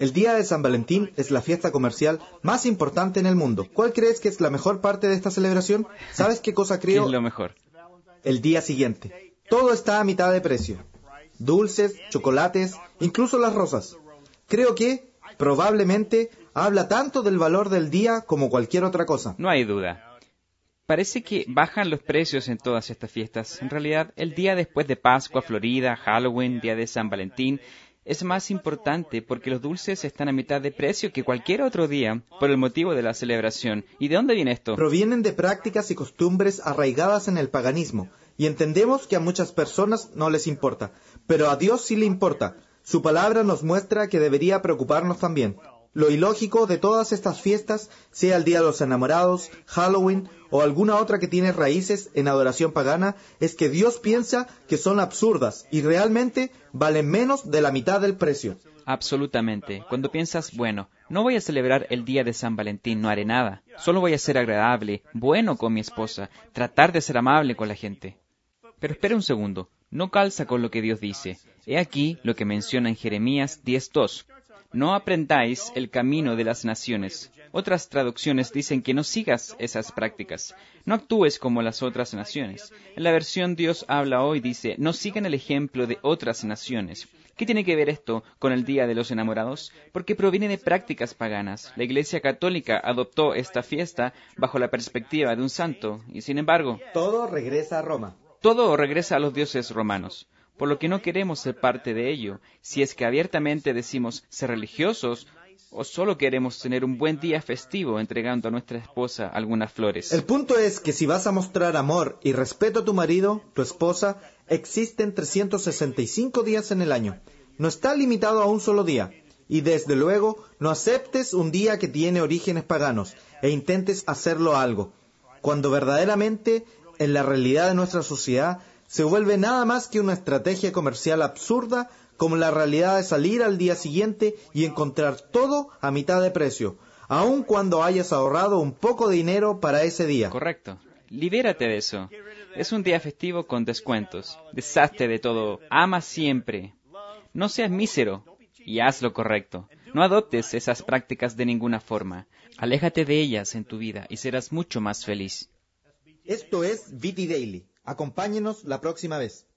El día de San Valentín es la fiesta comercial más importante en el mundo. ¿Cuál crees que es la mejor parte de esta celebración? ¿Sabes qué cosa ¿Qué creo? es lo mejor? El día siguiente. Todo está a mitad de precio. Dulces, chocolates, incluso las rosas. Creo que, probablemente, habla tanto del valor del día como cualquier otra cosa. No hay duda. Parece que bajan los precios en todas estas fiestas. En realidad, el día después de Pascua, Florida, Halloween, día de San Valentín, es más importante porque los dulces están a mitad de precio que cualquier otro día por el motivo de la celebración. ¿Y de dónde viene esto? Provienen de prácticas y costumbres arraigadas en el paganismo, y entendemos que a muchas personas no les importa, pero a Dios sí le importa. Su palabra nos muestra que debería preocuparnos también. Lo ilógico de todas estas fiestas, sea el Día de los Enamorados, Halloween o alguna otra que tiene raíces en adoración pagana, es que Dios piensa que son absurdas y realmente valen menos de la mitad del precio. Absolutamente. Cuando piensas, bueno, no voy a celebrar el día de San Valentín, no haré nada. Solo voy a ser agradable, bueno con mi esposa, tratar de ser amable con la gente. Pero espera un segundo, no calza con lo que Dios dice. He aquí lo que menciona en Jeremías 10.2. No aprendáis el camino de las naciones. Otras traducciones dicen que no sigas esas prácticas. No actúes como las otras naciones. En la versión Dios habla hoy dice, no sigan el ejemplo de otras naciones. ¿Qué tiene que ver esto con el Día de los Enamorados? Porque proviene de prácticas paganas. La Iglesia Católica adoptó esta fiesta bajo la perspectiva de un santo, y sin embargo, Todo regresa a Roma. todo regresa a los dioses romanos, por lo que no queremos ser parte de ello, si es que abiertamente decimos ser religiosos o solo queremos tener un buen día festivo entregando a nuestra esposa algunas flores. El punto es que si vas a mostrar amor y respeto a tu marido, tu esposa, existen 365 días en el año. No está limitado a un solo día. Y desde luego, no aceptes un día que tiene orígenes paganos e intentes hacerlo algo, cuando verdaderamente, en la realidad de nuestra sociedad, se vuelve nada más que una estrategia comercial absurda como la realidad de salir al día siguiente y encontrar todo a mitad de precio, aun cuando hayas ahorrado un poco de dinero para ese día. Correcto. Libérate de eso. Es un día festivo con descuentos. Deshazte de todo. Ama siempre. No seas mísero y haz lo correcto. No adoptes esas prácticas de ninguna forma. Aléjate de ellas en tu vida y serás mucho más feliz. Esto es VT Daily. Acompáñenos la próxima vez.